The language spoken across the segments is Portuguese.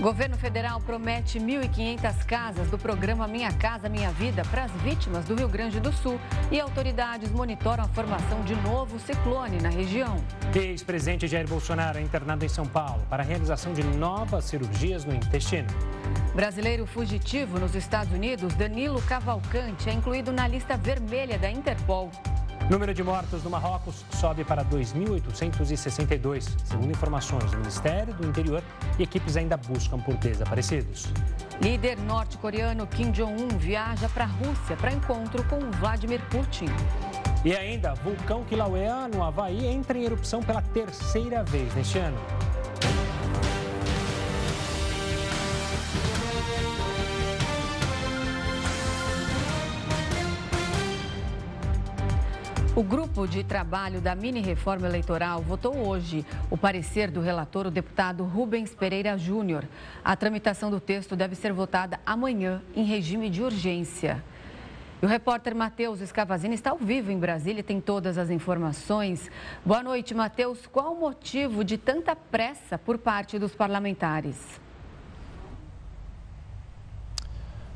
Governo federal promete 1.500 casas do programa Minha Casa Minha Vida para as vítimas do Rio Grande do Sul e autoridades monitoram a formação de novo ciclone na região. Ex-presidente Jair Bolsonaro é internado em São Paulo para a realização de novas cirurgias no intestino. Brasileiro fugitivo nos Estados Unidos, Danilo Cavalcante, é incluído na lista vermelha da Interpol. Número de mortos no Marrocos sobe para 2.862, segundo informações do Ministério do Interior, e equipes ainda buscam por desaparecidos. Líder norte-coreano Kim Jong-un viaja para a Rússia para encontro com Vladimir Putin. E ainda, vulcão Kilauea, no Havaí, entra em erupção pela terceira vez neste ano. O grupo de trabalho da mini-reforma eleitoral votou hoje o parecer do relator, o deputado Rubens Pereira Júnior. A tramitação do texto deve ser votada amanhã, em regime de urgência. E o repórter Matheus Escavazini está ao vivo em Brasília e tem todas as informações. Boa noite, Matheus. Qual o motivo de tanta pressa por parte dos parlamentares?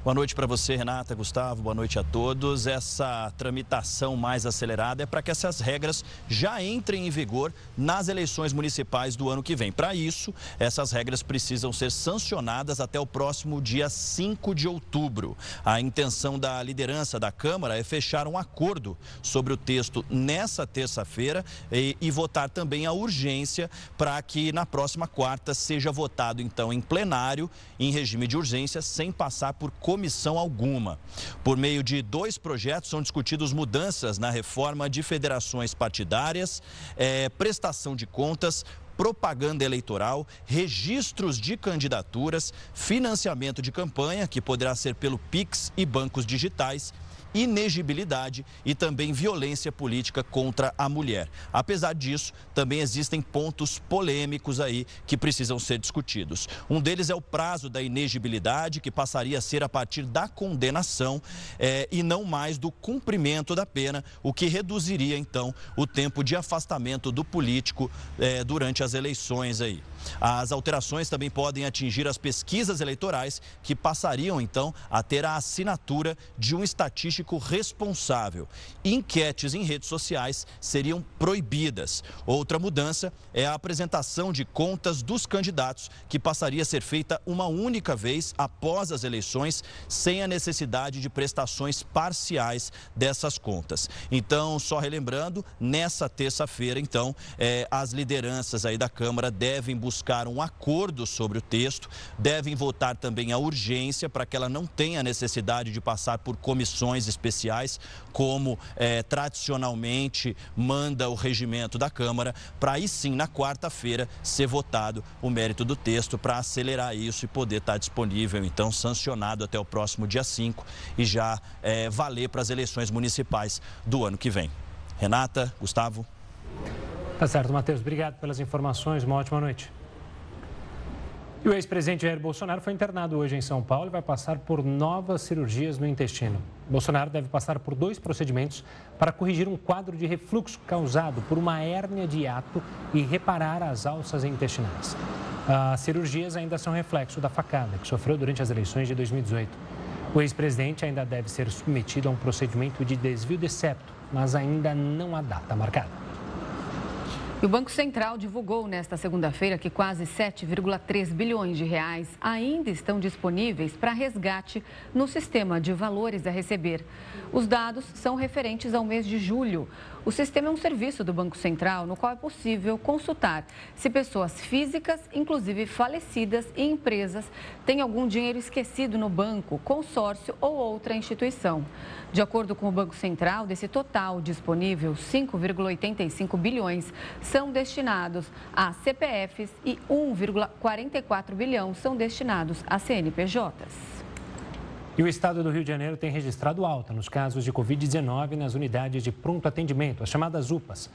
Boa noite para você, Renata, Gustavo, boa noite a todos. Essa tramitação mais acelerada é para que essas regras já entrem em vigor nas eleições municipais do ano que vem. Para isso, essas regras precisam ser sancionadas até o próximo dia 5 de outubro. A intenção da liderança da Câmara é fechar um acordo sobre o texto nessa terça-feira e, e votar também a urgência para que na próxima quarta seja votado, então, em plenário, em regime de urgência, sem passar por comissão alguma. Por meio de dois projetos são discutidos mudanças na reforma de federações partidárias, é, prestação de contas, propaganda eleitoral, registros de candidaturas, financiamento de campanha, que poderá ser pelo Pix e bancos digitais, inegibilidade e também violência política contra a mulher. Apesar disso, também existem pontos polêmicos aí que precisam ser discutidos. Um deles é o prazo da inegibilidade, que passaria a ser a partir da condenação é, e não mais do cumprimento da pena, o que reduziria então o tempo de afastamento do político é, durante as eleições aí. As alterações também podem atingir as pesquisas eleitorais, que passariam então a ter a assinatura de um estatístico responsável. Enquetes em redes sociais seriam proibidas. Outra mudança é a apresentação de contas dos candidatos, que passaria a ser feita uma única vez após as eleições, sem a necessidade de prestações parciais dessas contas. Então, só relembrando, nessa terça-feira, então, eh, as lideranças aí da Câmara devem buscar buscar um acordo sobre o texto, devem votar também a urgência para que ela não tenha necessidade de passar por comissões especiais, como é, tradicionalmente manda o regimento da Câmara, para aí sim, na quarta-feira, ser votado o mérito do texto para acelerar isso e poder estar disponível, então, sancionado até o próximo dia 5 e já é, valer para as eleições municipais do ano que vem. Renata, Gustavo. Tá certo, Matheus. Obrigado pelas informações. Uma ótima noite. E o ex-presidente Jair Bolsonaro foi internado hoje em São Paulo e vai passar por novas cirurgias no intestino. Bolsonaro deve passar por dois procedimentos para corrigir um quadro de refluxo causado por uma hérnia de hiato e reparar as alças intestinais. As cirurgias ainda são reflexo da facada que sofreu durante as eleições de 2018. O ex-presidente ainda deve ser submetido a um procedimento de desvio de septo, mas ainda não há data marcada. O Banco Central divulgou nesta segunda-feira que quase 7,3 bilhões de reais ainda estão disponíveis para resgate no sistema de valores a receber. Os dados são referentes ao mês de julho. O sistema é um serviço do Banco Central no qual é possível consultar se pessoas físicas, inclusive falecidas e empresas, têm algum dinheiro esquecido no banco, consórcio ou outra instituição. De acordo com o Banco Central, desse total disponível, 5,85 bilhões são destinados a CPFs e 1,44 bilhão são destinados a CNPJs. E o estado do Rio de Janeiro tem registrado alta nos casos de Covid-19 nas unidades de pronto atendimento, as chamadas UPAs.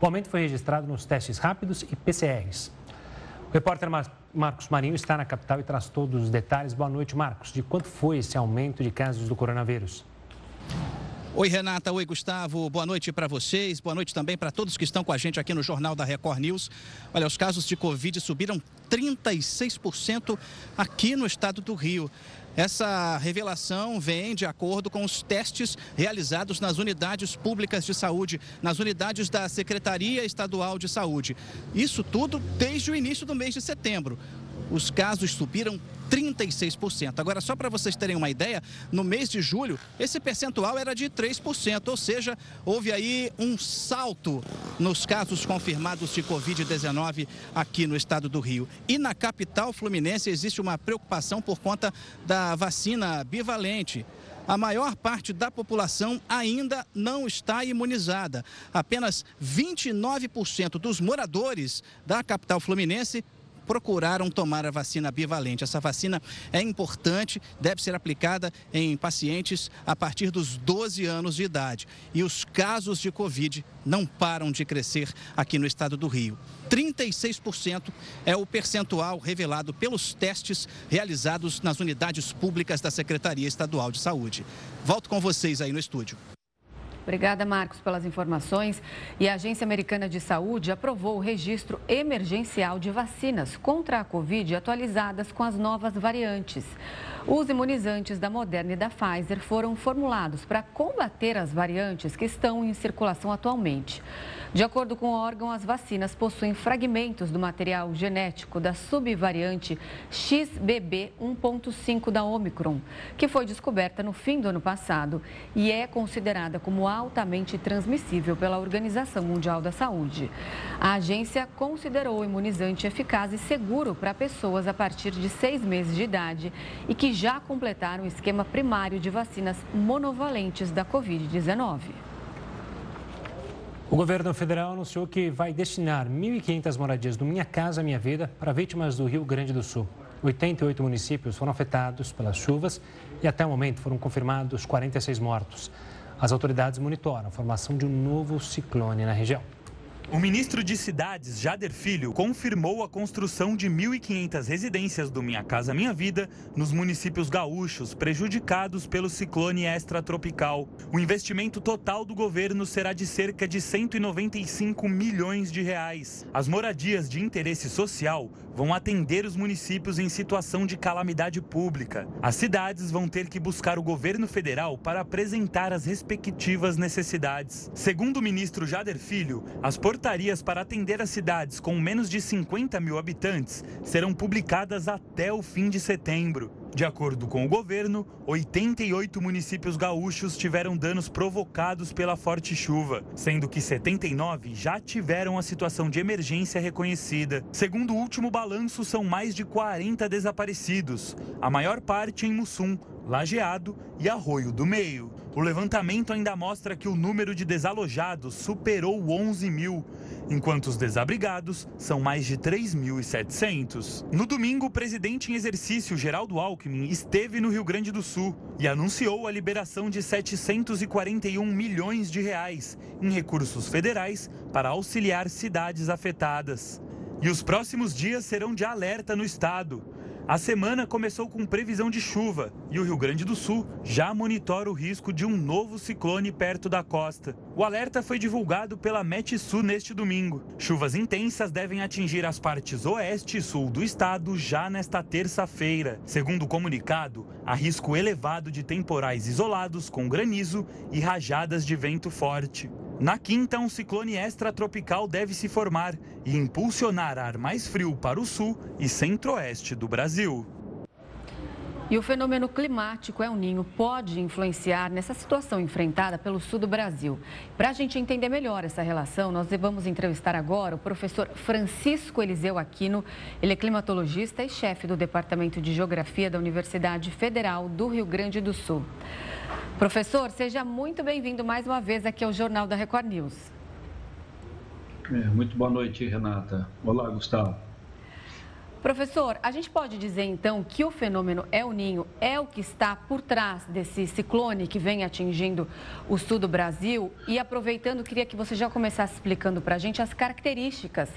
O aumento foi registrado nos testes rápidos e PCRs. O repórter Marcos Marinho está na capital e traz todos os detalhes. Boa noite, Marcos. De quanto foi esse aumento de casos do coronavírus? Oi, Renata. Oi, Gustavo. Boa noite para vocês. Boa noite também para todos que estão com a gente aqui no Jornal da Record News. Olha, os casos de Covid subiram 36% aqui no estado do Rio. Essa revelação vem de acordo com os testes realizados nas unidades públicas de saúde, nas unidades da Secretaria Estadual de Saúde. Isso tudo desde o início do mês de setembro. Os casos subiram 36%. Agora, só para vocês terem uma ideia, no mês de julho, esse percentual era de 3%, ou seja, houve aí um salto nos casos confirmados de Covid-19 aqui no estado do Rio. E na capital fluminense existe uma preocupação por conta da vacina bivalente a maior parte da população ainda não está imunizada. Apenas 29% dos moradores da capital fluminense procuraram tomar a vacina bivalente. Essa vacina é importante, deve ser aplicada em pacientes a partir dos 12 anos de idade. E os casos de Covid não param de crescer aqui no estado do Rio. 36% é o percentual revelado pelos testes realizados nas unidades públicas da Secretaria Estadual de Saúde. Volto com vocês aí no estúdio. Obrigada, Marcos, pelas informações. E a Agência Americana de Saúde aprovou o registro emergencial de vacinas contra a Covid atualizadas com as novas variantes. Os imunizantes da Moderna e da Pfizer foram formulados para combater as variantes que estão em circulação atualmente. De acordo com o órgão, as vacinas possuem fragmentos do material genético da subvariante XBB 1.5 da Omicron, que foi descoberta no fim do ano passado e é considerada como altamente transmissível pela Organização Mundial da Saúde. A agência considerou o imunizante eficaz e seguro para pessoas a partir de seis meses de idade e que já completaram o esquema primário de vacinas monovalentes da Covid-19. O governo federal anunciou que vai destinar 1.500 moradias do Minha Casa Minha Vida para vítimas do Rio Grande do Sul. 88 municípios foram afetados pelas chuvas e até o momento foram confirmados 46 mortos. As autoridades monitoram a formação de um novo ciclone na região. O ministro de Cidades, Jader Filho, confirmou a construção de 1.500 residências do Minha Casa Minha Vida nos municípios gaúchos prejudicados pelo ciclone extratropical. O investimento total do governo será de cerca de 195 milhões de reais. As moradias de interesse social vão atender os municípios em situação de calamidade pública. As cidades vão ter que buscar o governo federal para apresentar as respectivas necessidades. Segundo o ministro Jader Filho, as portarias para atender as cidades com menos de 50 mil habitantes serão publicadas até o fim de setembro. De acordo com o governo, 88 municípios gaúchos tiveram danos provocados pela forte chuva, sendo que 79 já tiveram a situação de emergência reconhecida. Segundo o último balanço, são mais de 40 desaparecidos, a maior parte em Mussum, Lajeado e Arroio do Meio. O levantamento ainda mostra que o número de desalojados superou 11 mil, enquanto os desabrigados são mais de 3.700. No domingo, o presidente em exercício, Geraldo Alckmin, esteve no Rio Grande do Sul e anunciou a liberação de 741 milhões de reais em recursos federais para auxiliar cidades afetadas. E os próximos dias serão de alerta no estado. A semana começou com previsão de chuva e o Rio Grande do Sul já monitora o risco de um novo ciclone perto da costa. O alerta foi divulgado pela Metsu neste domingo. Chuvas intensas devem atingir as partes oeste e sul do estado já nesta terça-feira. Segundo o comunicado, há risco elevado de temporais isolados com granizo e rajadas de vento forte. Na quinta, um ciclone extratropical deve se formar e impulsionar ar mais frio para o sul e centro-oeste do Brasil. E o fenômeno climático El Ninho pode influenciar nessa situação enfrentada pelo sul do Brasil. Para a gente entender melhor essa relação, nós vamos entrevistar agora o professor Francisco Eliseu Aquino. Ele é climatologista e chefe do Departamento de Geografia da Universidade Federal do Rio Grande do Sul. Professor, seja muito bem-vindo mais uma vez aqui ao Jornal da Record News. É, muito boa noite, Renata. Olá, Gustavo. Professor, a gente pode dizer então que o fenômeno El Ninho é o que está por trás desse ciclone que vem atingindo o sul do Brasil? E aproveitando, queria que você já começasse explicando para a gente as características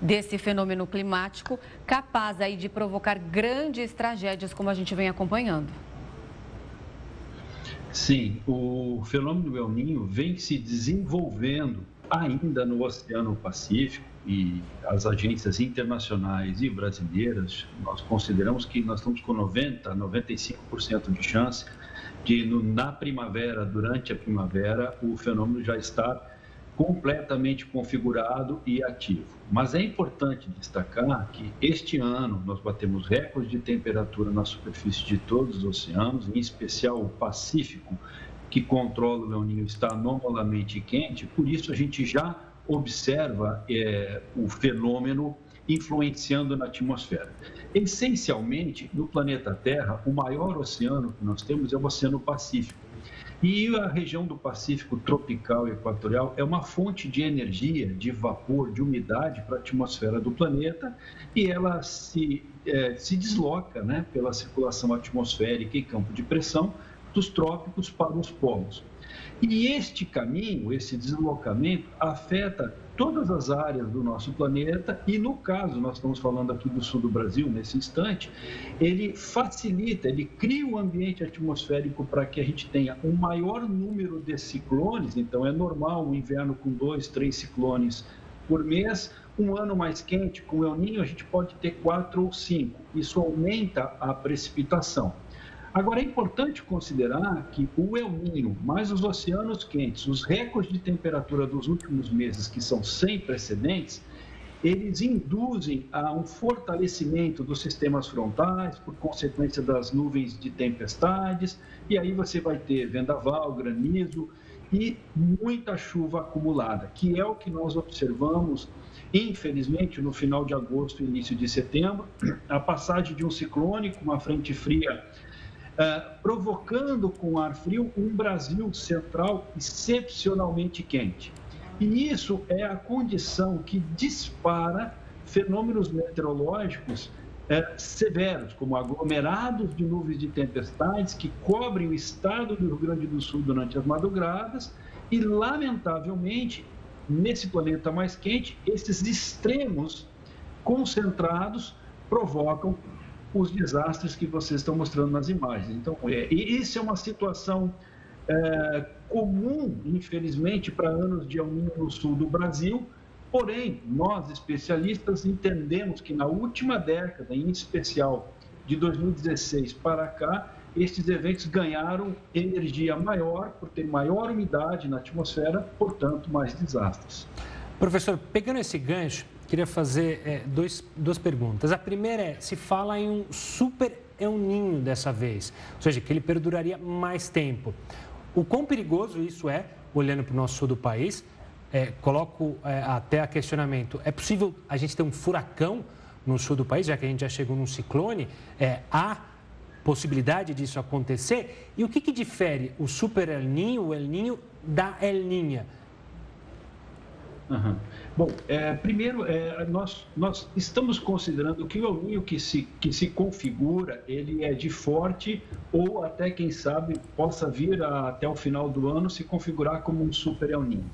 desse fenômeno climático capaz aí de provocar grandes tragédias como a gente vem acompanhando. Sim, o fenômeno El Ninho vem se desenvolvendo ainda no Oceano Pacífico e as agências internacionais e brasileiras, nós consideramos que nós estamos com 90, 95% de chance de no, na primavera, durante a primavera, o fenômeno já estar completamente configurado e ativo. Mas é importante destacar que este ano nós batemos recordes de temperatura na superfície de todos os oceanos, em especial o Pacífico, que controla o El Niño, está anormalmente quente, por isso a gente já observa é, o fenômeno influenciando na atmosfera. Essencialmente, no planeta Terra, o maior oceano que nós temos é o Oceano Pacífico. E a região do Pacífico tropical e equatorial é uma fonte de energia, de vapor, de umidade para a atmosfera do planeta e ela se, é, se desloca né, pela circulação atmosférica e campo de pressão dos trópicos para os polos. E este caminho, esse deslocamento, afeta todas as áreas do nosso planeta e, no caso, nós estamos falando aqui do sul do Brasil nesse instante, ele facilita, ele cria um ambiente atmosférico para que a gente tenha um maior número de ciclones, então é normal um inverno com dois, três ciclones por mês, um ano mais quente, com El Ninho, a gente pode ter quatro ou cinco. Isso aumenta a precipitação. Agora, é importante considerar que o El Ninho, mais os oceanos quentes, os recordes de temperatura dos últimos meses, que são sem precedentes, eles induzem a um fortalecimento dos sistemas frontais, por consequência das nuvens de tempestades, e aí você vai ter vendaval, granizo e muita chuva acumulada, que é o que nós observamos, infelizmente, no final de agosto e início de setembro, a passagem de um ciclone com uma frente fria uh, provocando com ar frio um Brasil central excepcionalmente quente. E isso é a condição que dispara fenômenos meteorológicos uh, severos, como aglomerados de nuvens de tempestades que cobrem o estado do Rio Grande do Sul durante as madrugadas e, lamentavelmente, nesse planeta mais quente, esses extremos concentrados provocam os desastres que vocês estão mostrando nas imagens. Então, é, isso é uma situação é, comum, infelizmente, para anos de Niño no sul do Brasil. Porém, nós especialistas entendemos que na última década, em especial de 2016 para cá, estes eventos ganharam energia maior por ter maior umidade na atmosfera, portanto, mais desastres. Professor, pegando esse gancho, queria fazer é, dois, duas perguntas. A primeira é: se fala em um super El Ninho dessa vez, ou seja, que ele perduraria mais tempo. O quão perigoso isso é, olhando para o nosso sul do país? É, coloco é, até a questionamento: é possível a gente ter um furacão no sul do país, já que a gente já chegou num ciclone? É, há possibilidade disso acontecer? E o que, que difere o super El Ninho, o El Ninho, da El Ninha? Uhum. Bom, é, primeiro, é, nós, nós estamos considerando que o El que se, que se configura, ele é de forte ou até, quem sabe, possa vir a, até o final do ano se configurar como um super El Ninho.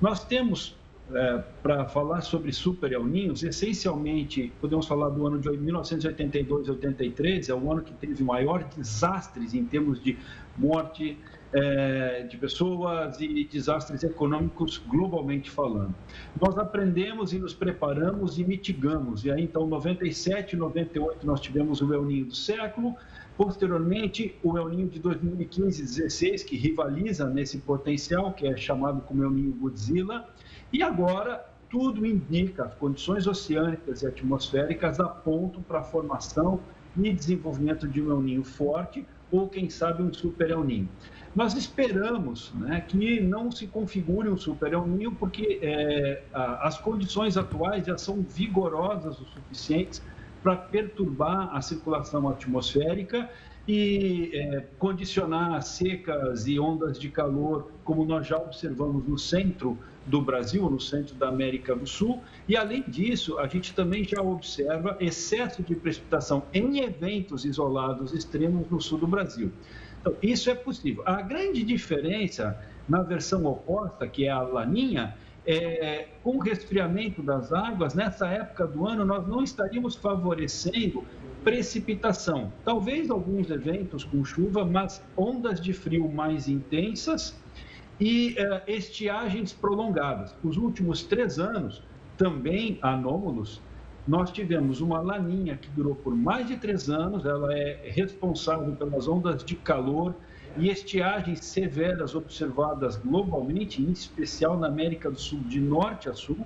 Nós temos, é, para falar sobre super El Ninhos, essencialmente, podemos falar do ano de 1982 83, é o ano que teve maior desastres em termos de morte, é, de pessoas e desastres econômicos globalmente falando. Nós aprendemos e nos preparamos e mitigamos. E aí, então, 97 e 98 nós tivemos o El Ninho do século, posteriormente o El Ninho de 2015 e 16, que rivaliza nesse potencial, que é chamado como El Ninho Godzilla, e agora tudo indica, as condições oceânicas e atmosféricas apontam para a formação e desenvolvimento de um El Ninho forte, ou quem sabe um super El Ninho. Nós esperamos né, que não se configure um super El Ninho, porque é, as condições atuais já são vigorosas o suficientes para perturbar a circulação atmosférica e é, condicionar secas e ondas de calor, como nós já observamos no centro do Brasil, no centro da América do Sul. E, além disso, a gente também já observa excesso de precipitação em eventos isolados extremos no sul do Brasil. Então, isso é possível. A grande diferença na versão oposta, que é a laninha, é, com o resfriamento das águas, nessa época do ano, nós não estaríamos favorecendo precipitação. Talvez alguns eventos com chuva, mas ondas de frio mais intensas e uh, estiagens prolongadas. Os últimos três anos, também anômalos, nós tivemos uma laninha que durou por mais de três anos, ela é responsável pelas ondas de calor e estiagens severas observadas globalmente, em especial na América do Sul, de norte a sul.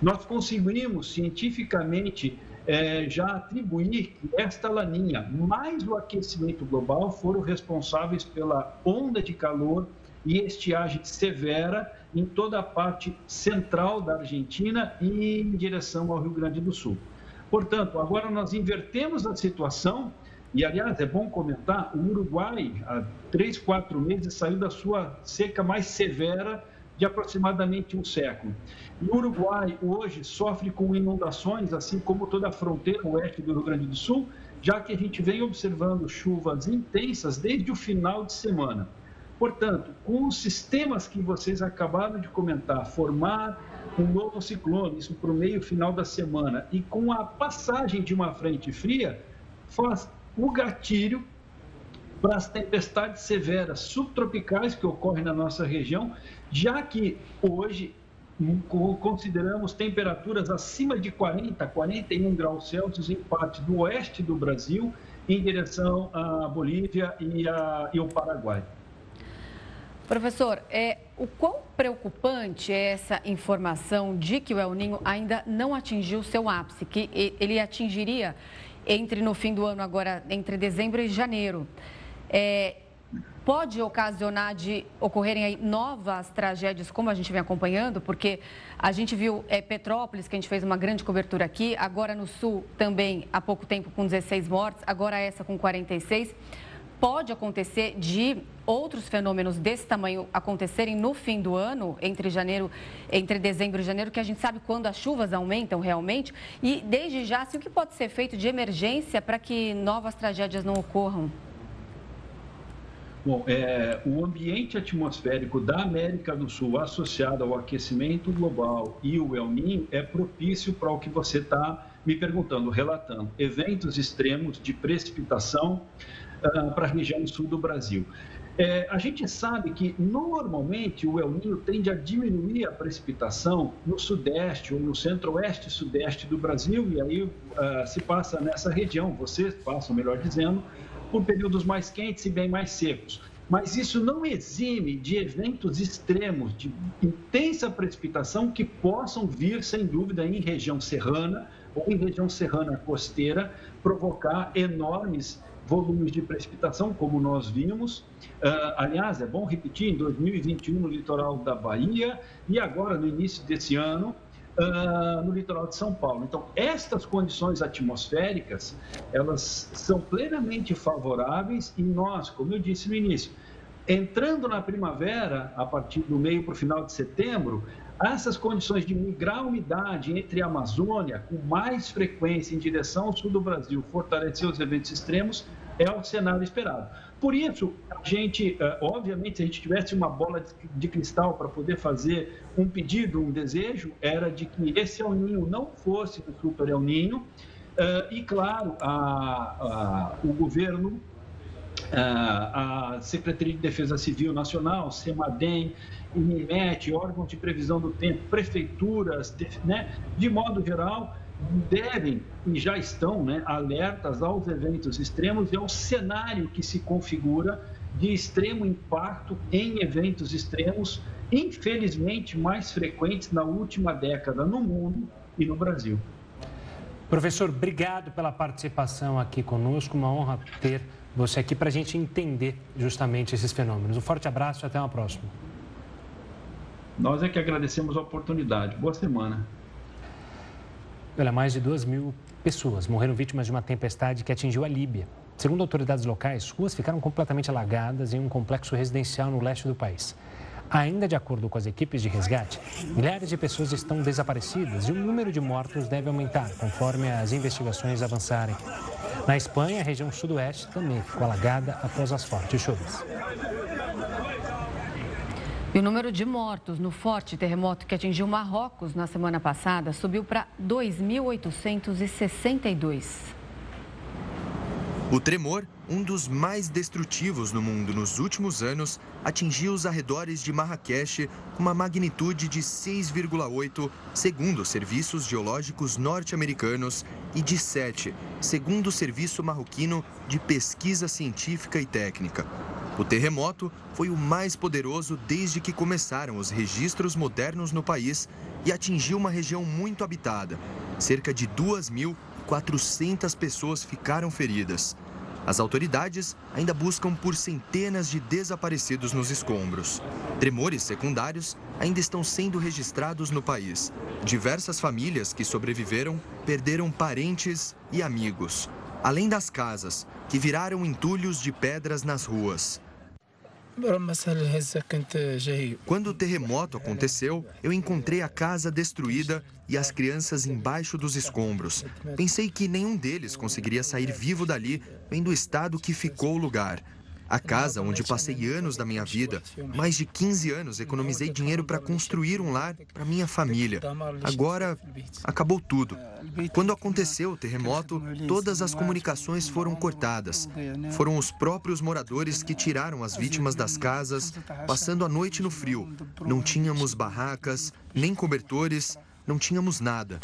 Nós conseguimos cientificamente é, já atribuir que esta laninha mais o aquecimento global foram responsáveis pela onda de calor e estiagem severa em toda a parte central da Argentina e em direção ao Rio Grande do Sul. Portanto, agora nós invertemos a situação e, aliás, é bom comentar, o Uruguai, há três, quatro meses, saiu da sua seca mais severa de aproximadamente um século. E o Uruguai hoje sofre com inundações, assim como toda a fronteira oeste do Rio Grande do Sul, já que a gente vem observando chuvas intensas desde o final de semana. Portanto, com os sistemas que vocês acabaram de comentar, formar um novo ciclone, isso para o meio final da semana, e com a passagem de uma frente fria, faz o gatilho para as tempestades severas subtropicais que ocorrem na nossa região, já que hoje consideramos temperaturas acima de 40, 41 graus Celsius em parte do oeste do Brasil, em direção à Bolívia e, a, e ao Paraguai. Professor, é, o quão preocupante é essa informação de que o El Ninho ainda não atingiu seu ápice, que ele atingiria entre no fim do ano agora, entre dezembro e janeiro? É, pode ocasionar de ocorrerem aí novas tragédias, como a gente vem acompanhando, porque a gente viu é, Petrópolis, que a gente fez uma grande cobertura aqui, agora no Sul também há pouco tempo com 16 mortes, agora essa com 46. Pode acontecer de outros fenômenos desse tamanho acontecerem no fim do ano, entre janeiro, entre dezembro e janeiro, que a gente sabe quando as chuvas aumentam realmente. E desde já, assim, o que pode ser feito de emergência para que novas tragédias não ocorram? Bom, é, o ambiente atmosférico da América do Sul associado ao aquecimento global e o El Niño é propício para o que você está me perguntando, relatando. Eventos extremos de precipitação, uh, para a região sul do Brasil. É, a gente sabe que normalmente o El Niño tende a diminuir a precipitação no sudeste ou no centro-oeste sudeste do Brasil e aí uh, se passa nessa região, vocês passam, melhor dizendo, por períodos mais quentes e bem mais secos. Mas isso não exime de eventos extremos, de intensa precipitação que possam vir, sem dúvida, em região serrana ou em região serrana costeira, provocar enormes volumes de precipitação, como nós vimos. Uh, aliás, é bom repetir, em 2021 no litoral da Bahia e agora no início desse ano uh, no litoral de São Paulo. Então, estas condições atmosféricas, elas são plenamente favoráveis e nós, como eu disse no início, entrando na primavera, a partir do meio para o final de setembro, essas condições de migrar umidade entre a Amazônia, com mais frequência em direção ao sul do Brasil, fortalecer os eventos extremos, é o cenário esperado. Por isso, a gente, eh, obviamente, se a gente tivesse uma bola de cristal para poder fazer um pedido, um desejo, era de que esse El Ninho não fosse o Super El Ninho. Eh, e, claro, a, a, o governo eh, a Secretaria de Defesa Civil Nacional, SEMADEM, INEMET, órgãos de previsão do tempo, prefeituras, né, de modo geral, devem e já estão né, alertas aos eventos extremos e ao cenário que se configura de extremo impacto em eventos extremos, infelizmente mais frequentes na última década no mundo e no Brasil. Professor, obrigado pela participação aqui conosco. Uma honra ter você aqui para a gente entender justamente esses fenômenos. Um forte abraço e até uma próxima. Nós é que agradecemos a oportunidade. Boa semana. Olha, mais de 2 mil pessoas morreram vítimas de uma tempestade que atingiu a Líbia. Segundo autoridades locais, ruas ficaram completamente alagadas em um complexo residencial no leste do país. Ainda de acordo com as equipes de resgate, milhares de pessoas estão desaparecidas e o número de mortos deve aumentar conforme as investigações avançarem. Na Espanha, a região sudoeste também ficou alagada após as fortes chuvas. E o número de mortos no forte terremoto que atingiu Marrocos na semana passada subiu para 2.862. O tremor, um dos mais destrutivos no mundo nos últimos anos, atingiu os arredores de Marrakech com uma magnitude de 6,8, segundo os serviços geológicos norte-americanos, e de 7, segundo o Serviço Marroquino de Pesquisa Científica e Técnica. O terremoto foi o mais poderoso desde que começaram os registros modernos no país e atingiu uma região muito habitada. Cerca de 2.400 pessoas ficaram feridas. As autoridades ainda buscam por centenas de desaparecidos nos escombros. Tremores secundários ainda estão sendo registrados no país. Diversas famílias que sobreviveram perderam parentes e amigos, além das casas, que viraram entulhos de pedras nas ruas. Quando o terremoto aconteceu, eu encontrei a casa destruída e as crianças embaixo dos escombros. Pensei que nenhum deles conseguiria sair vivo dali, vendo o estado que ficou o lugar. A casa onde passei anos da minha vida, mais de 15 anos, economizei dinheiro para construir um lar para minha família. Agora, acabou tudo. Quando aconteceu o terremoto, todas as comunicações foram cortadas. Foram os próprios moradores que tiraram as vítimas das casas, passando a noite no frio. Não tínhamos barracas, nem cobertores, não tínhamos nada.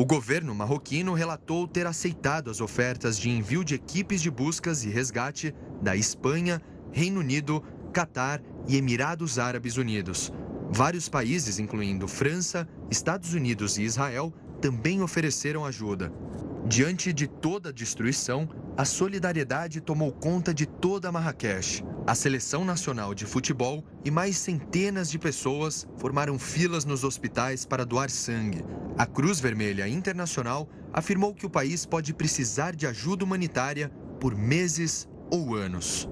O governo marroquino relatou ter aceitado as ofertas de envio de equipes de buscas e resgate da Espanha, Reino Unido, Catar e Emirados Árabes Unidos. Vários países, incluindo França, Estados Unidos e Israel, também ofereceram ajuda. Diante de toda a destruição, a solidariedade tomou conta de toda Marrakech. A seleção nacional de futebol e mais centenas de pessoas formaram filas nos hospitais para doar sangue. A Cruz Vermelha Internacional afirmou que o país pode precisar de ajuda humanitária por meses ou anos.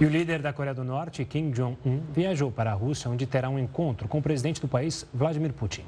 E o líder da Coreia do Norte, Kim Jong-un, viajou para a Rússia, onde terá um encontro com o presidente do país, Vladimir Putin.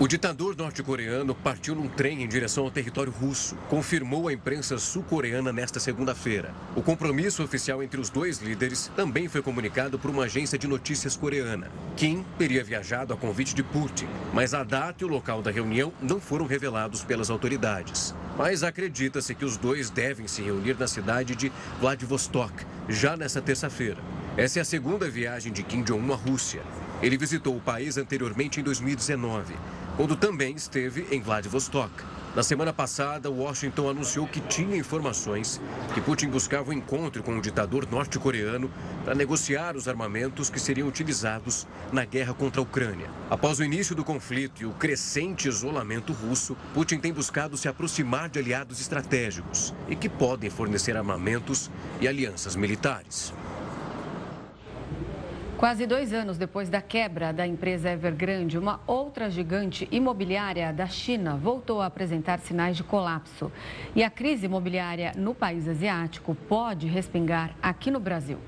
O ditador norte-coreano partiu num trem em direção ao território russo, confirmou a imprensa sul-coreana nesta segunda-feira. O compromisso oficial entre os dois líderes também foi comunicado por uma agência de notícias coreana. Kim teria viajado a convite de Putin, mas a data e o local da reunião não foram revelados pelas autoridades. Mas acredita-se que os dois devem se reunir na cidade de Vladivostok, já nesta terça-feira. Essa é a segunda viagem de Kim Jong-un à Rússia. Ele visitou o país anteriormente em 2019 quando também esteve em Vladivostok. Na semana passada, Washington anunciou que tinha informações que Putin buscava um encontro com o ditador norte-coreano para negociar os armamentos que seriam utilizados na guerra contra a Ucrânia. Após o início do conflito e o crescente isolamento russo, Putin tem buscado se aproximar de aliados estratégicos e que podem fornecer armamentos e alianças militares. Quase dois anos depois da quebra da empresa Evergrande, uma outra gigante imobiliária da China voltou a apresentar sinais de colapso. E a crise imobiliária no país asiático pode respingar aqui no Brasil.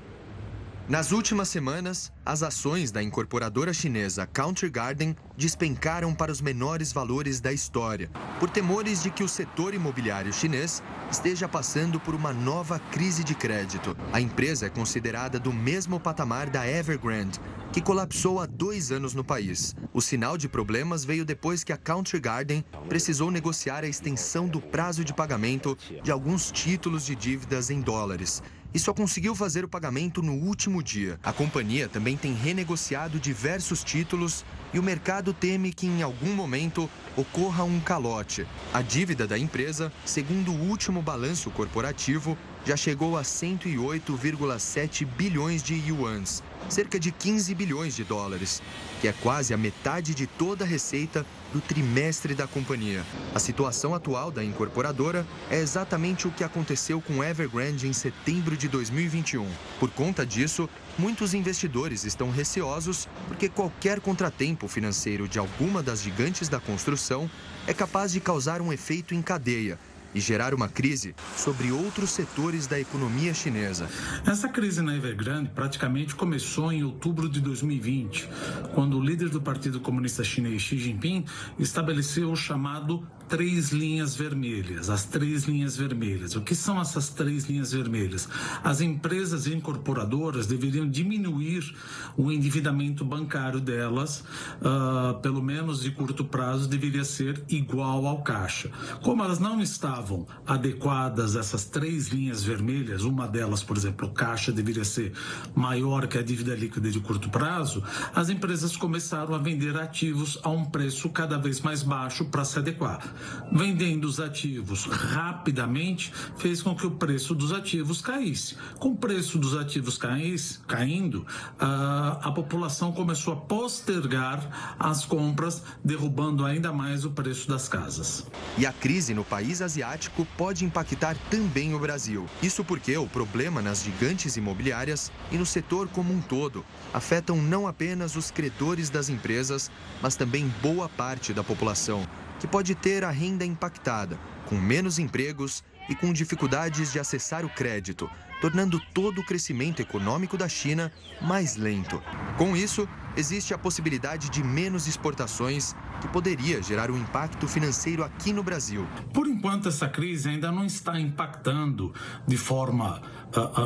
Nas últimas semanas, as ações da incorporadora chinesa Country Garden despencaram para os menores valores da história, por temores de que o setor imobiliário chinês esteja passando por uma nova crise de crédito. A empresa é considerada do mesmo patamar da Evergrande, que colapsou há dois anos no país. O sinal de problemas veio depois que a Country Garden precisou negociar a extensão do prazo de pagamento de alguns títulos de dívidas em dólares e só conseguiu fazer o pagamento no último dia. A companhia também tem renegociado diversos títulos e o mercado teme que em algum momento ocorra um calote. A dívida da empresa, segundo o último balanço corporativo, já chegou a 108,7 bilhões de yuans, cerca de 15 bilhões de dólares, que é quase a metade de toda a receita do trimestre da companhia. A situação atual da incorporadora é exatamente o que aconteceu com Evergrande em setembro de 2021. Por conta disso, muitos investidores estão receosos porque qualquer contratempo financeiro de alguma das gigantes da construção é capaz de causar um efeito em cadeia e gerar uma crise sobre outros setores da economia chinesa. Essa crise na Evergrande praticamente começou em outubro de 2020, quando o líder do Partido Comunista Chinês Xi Jinping estabeleceu o chamado três linhas vermelhas. As três linhas vermelhas. O que são essas três linhas vermelhas? As empresas incorporadoras deveriam diminuir o endividamento bancário delas, uh, pelo menos de curto prazo, deveria ser igual ao caixa. Como elas não estavam adequadas, essas três linhas vermelhas, uma delas, por exemplo, o caixa deveria ser maior que a dívida líquida de curto prazo, as empresas começaram a vender ativos a um preço cada vez mais baixo para se adequar. Vendendo os ativos rapidamente fez com que o preço dos ativos caísse. Com o preço dos ativos caísse, caindo, a, população começou a postergar as compras, derrubando ainda mais o preço das casas. E a crise no país asiático pode impactar também o Brasil. Isso porque o problema nas gigantes imobiliárias e no setor como um todo afetam não apenas os credores das empresas, mas também boa parte da população, que pode ter a renda impactada, com menos empregos e com dificuldades de acessar o crédito, tornando todo o crescimento econômico da China mais lento. Com isso, existe a possibilidade de menos exportações, que poderia gerar um impacto financeiro aqui no Brasil. Por enquanto, essa crise ainda não está impactando de forma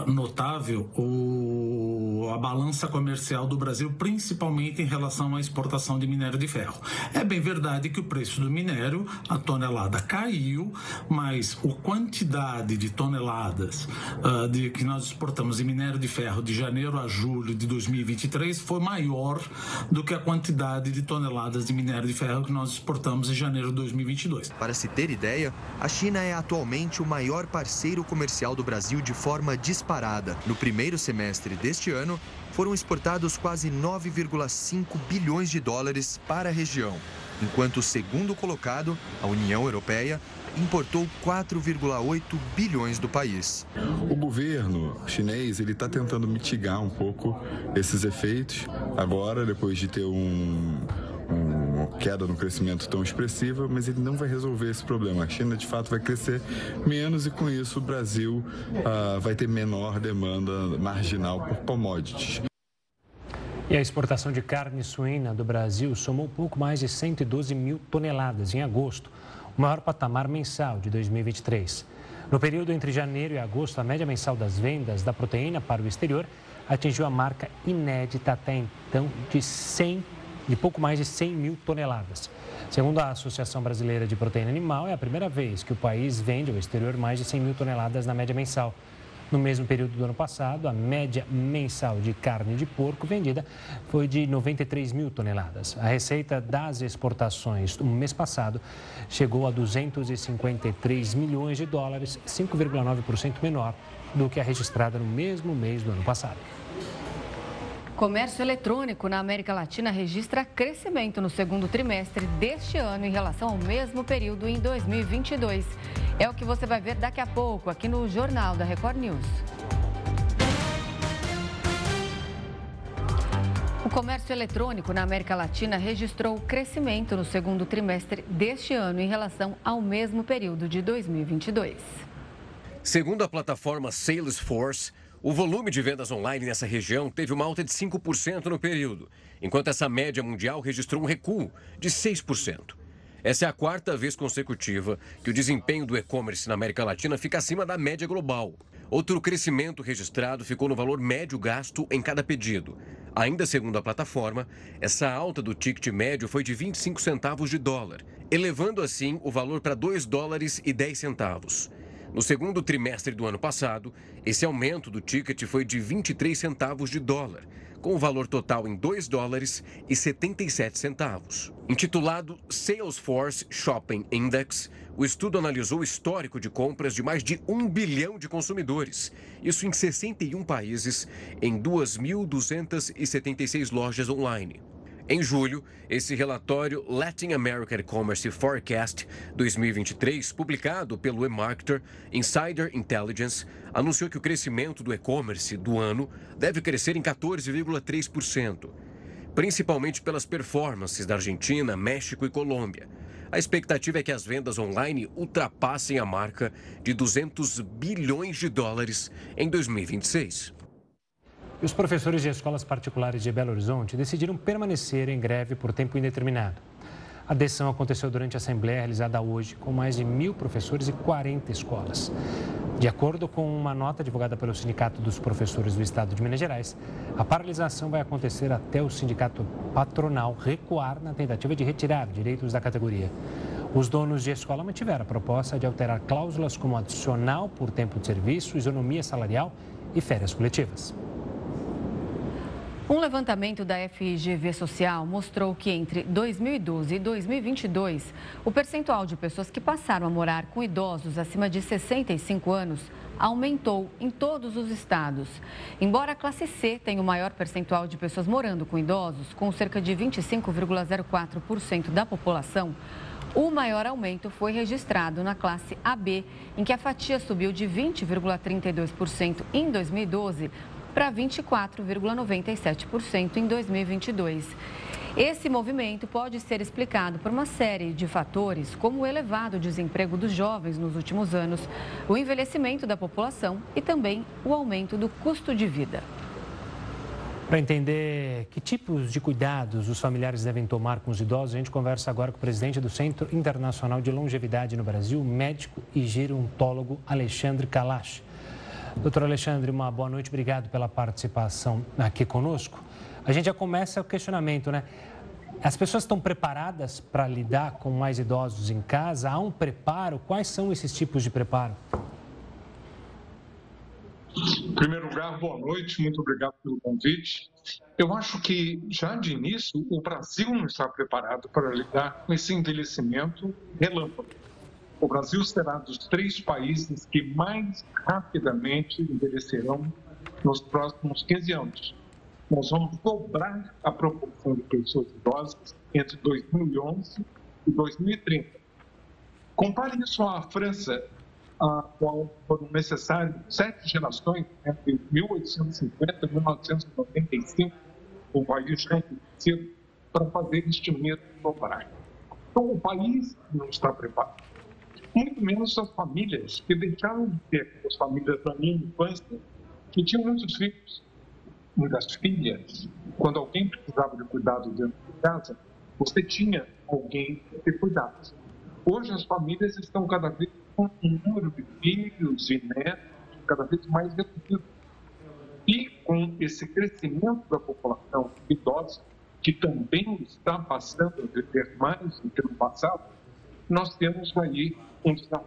notável o, a balança comercial do Brasil, principalmente em relação à exportação de minério de ferro. É bem verdade que o preço do minério, a tonelada caiu, mas a quantidade de toneladas uh, de, que nós exportamos de minério de ferro de janeiro a julho de 2023 foi maior do que a quantidade de toneladas de minério de ferro que nós exportamos em janeiro de 2022. Para se ter ideia, a China é atualmente o maior parceiro comercial do Brasil de forma disparada. No primeiro semestre deste ano, foram exportados quase 9,5 bilhões de dólares para a região, enquanto o segundo colocado, a União Europeia, importou 4,8 bilhões do país. O governo chinês ele está tentando mitigar um pouco esses efeitos. Agora, depois de ter um, queda no crescimento tão expressiva, mas ele não vai resolver esse problema. A China, de fato, vai crescer menos e, com isso, o Brasil uh, vai ter menor demanda marginal por commodities. E a exportação de carne suína do Brasil somou pouco mais de 112 mil toneladas em agosto, o maior patamar mensal de 2023. No período entre janeiro e agosto, a média mensal das vendas da proteína para o exterior atingiu a marca inédita até então de 100, de pouco mais de 100 mil toneladas. Segundo a Associação Brasileira de Proteína Animal, é a primeira vez que o país vende ao exterior mais de 100 mil toneladas na média mensal. No mesmo período do ano passado, a média mensal de carne de porco vendida foi de 93 mil toneladas. A receita das exportações no mês passado chegou a 253 milhões de dólares, 5,9% menor do que a registrada no mesmo mês do ano passado. Comércio eletrônico na América Latina registra crescimento no segundo trimestre deste ano em relação ao mesmo período em 2022. É o que você vai ver daqui a pouco aqui no Jornal da Record News. O comércio eletrônico na América Latina registrou crescimento no segundo trimestre deste ano em relação ao mesmo período de 2022. Segundo a plataforma Salesforce, o volume de vendas online nessa região teve uma alta de 5% no período, enquanto essa média mundial registrou um recuo de 6%. Essa é a quarta vez consecutiva que o desempenho do e-commerce na América Latina fica acima da média global. Outro crescimento registrado ficou no valor médio gasto em cada pedido. Ainda segundo a plataforma, essa alta do ticket médio foi de 25 centavos de dólar, elevando assim o valor para 2 dólares e 10 centavos. No segundo trimestre do ano passado, esse aumento do ticket foi de 23 centavos de dólar, com o valor total em 2 dólares e 77 centavos. Intitulado Salesforce Shopping Index, o estudo analisou o histórico de compras de mais de 1 bilhão de consumidores, isso em 61 países, em 2.276 lojas online. Em julho, esse relatório Latin American Commerce Forecast 2023, publicado pelo eMarketer Insider Intelligence, anunciou que o crescimento do e-commerce do ano deve crescer em 14,3%, principalmente pelas performances da Argentina, México e Colômbia. A expectativa é que as vendas online ultrapassem a marca de 200 bilhões de dólares em 2026. Os professores de escolas particulares de Belo Horizonte decidiram permanecer em greve por tempo indeterminado. A decisão aconteceu durante a Assembleia realizada hoje com mais de mil professores e 40 escolas. De acordo com uma nota divulgada pelo Sindicato dos Professores do Estado de Minas Gerais, a paralisação vai acontecer até o sindicato patronal recuar na tentativa de retirar direitos da categoria. Os donos de escola mantiveram a proposta de alterar cláusulas como adicional por tempo de serviço, isonomia salarial e férias coletivas. Um levantamento da FGV Social mostrou que entre 2012 e 2022, o percentual de pessoas que passaram a morar com idosos acima de 65 anos aumentou em todos os estados. Embora a classe C tenha o maior percentual de pessoas morando com idosos, com cerca de 25,04% da população, o maior aumento foi registrado na classe AB, em que a fatia subiu de 20,32% em 2012 para 24,97% em 2022. Esse movimento pode ser explicado por uma série de fatores, como o elevado desemprego dos jovens nos últimos anos, o envelhecimento da população e também o aumento do custo de vida. Para entender que tipos de cuidados os familiares devem tomar com os idosos, a gente conversa agora com o presidente do Centro Internacional de Longevidade no Brasil, médico e gerontólogo Alexandre Kalash. Doutor Alexandre, uma boa noite, obrigado pela participação aqui conosco. A gente já começa o questionamento, né? As pessoas estão preparadas para lidar com mais idosos em casa? Há um preparo? Quais são esses tipos de preparo? Em primeiro lugar, boa noite, muito obrigado pelo convite. Eu acho que, já de início, o Brasil não está preparado para lidar com esse envelhecimento relâmpago o Brasil será dos três países que mais rapidamente envelhecerão nos próximos 15 anos. Nós vamos dobrar a proporção de pessoas idosas entre 2011 e 2030. Compare isso à França, a qual foram necessárias sete gerações entre 1850 e 1995, o país já envelhecido, para fazer este mesmo dobrar. Então, o país não está preparado muito menos as famílias que deixaram de ter as famílias da minha infância, que tinham muitos filhos, muitas filhas. Quando alguém precisava de cuidado dentro de casa, você tinha alguém que cuidasse. Hoje as famílias estão cada vez com um número de filhos e netos cada vez mais reduzido. E com esse crescimento da população idosa, que também está passando a viver mais do que no passado, nós temos aí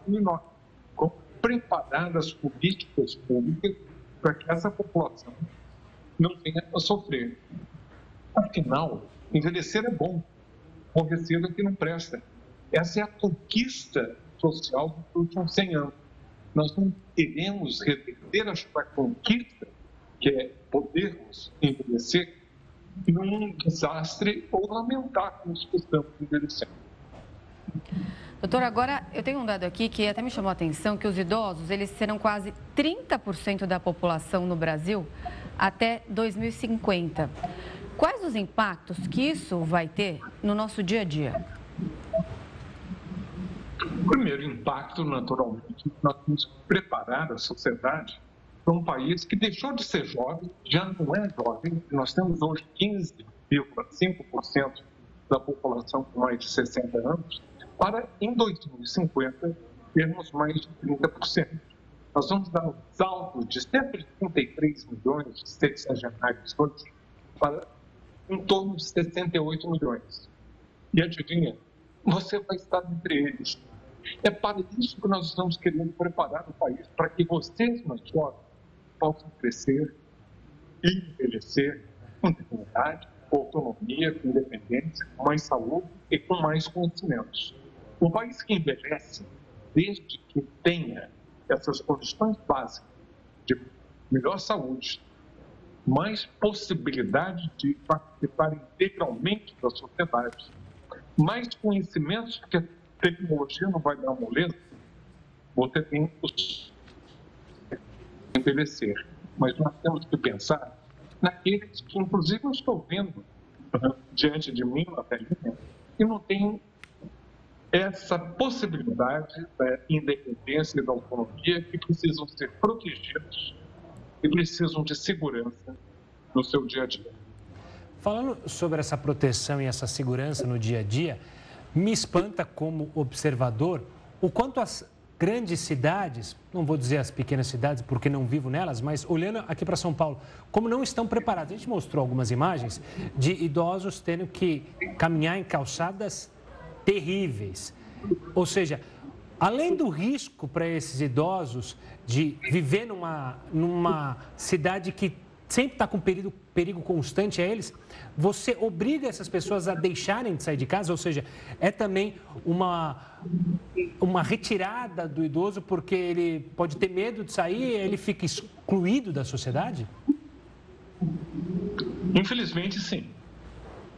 enorme. Como preparar as políticas públicas para que essa população não tenha a sofrer. Afinal, envelhecer é bom, cedo é que não presta. Essa é a conquista social dos últimos 100 anos. Nós não queremos reverter esta conquista, que é podermos envelhecer, num desastre ou lamentarmos que estamos envelhecendo. Doutor, agora eu tenho um dado aqui que até me chamou a atenção, que os idosos, eles serão quase 30% da população no Brasil até 2050. Quais os impactos que isso vai ter no nosso dia a dia? O primeiro impacto, naturalmente, nós temos que preparar a sociedade para um país que deixou de ser jovem, já não é jovem. Nós temos hoje 15,5% da população com mais de 60 anos para, em 2050, termos mais de 30%. Nós vamos dar um salto de 133 milhões de sexagenários hoje para em torno de 68 milhões. E adivinha, você vai estar entre eles. É para isso que nós estamos querendo preparar o país, para que vocês mais jovens possam crescer e envelhecer com dignidade, com autonomia, com independência, com mais saúde e com mais conhecimentos. Um país que envelhece, desde que tenha essas condições básicas de melhor saúde, mais possibilidade de participar integralmente da sociedade, mais conhecimentos, porque a tecnologia não vai dar moleza, você tem os envelhecer. Mas nós temos que pensar naqueles que, inclusive, eu estou vendo diante de mim na telinha, e não tem essa possibilidade da independência e da autonomia que precisam ser protegidos e precisam de segurança no seu dia a dia. Falando sobre essa proteção e essa segurança no dia a dia, me espanta como observador o quanto as grandes cidades, não vou dizer as pequenas cidades porque não vivo nelas, mas olhando aqui para São Paulo, como não estão preparados. A gente mostrou algumas imagens de idosos tendo que caminhar em calçadas terríveis. Ou seja, além do risco para esses idosos de viver numa, numa cidade que sempre está com perigo, perigo constante a eles, você obriga essas pessoas a deixarem de sair de casa, ou seja, é também uma, uma retirada do idoso porque ele pode ter medo de sair, ele fica excluído da sociedade? Infelizmente, sim.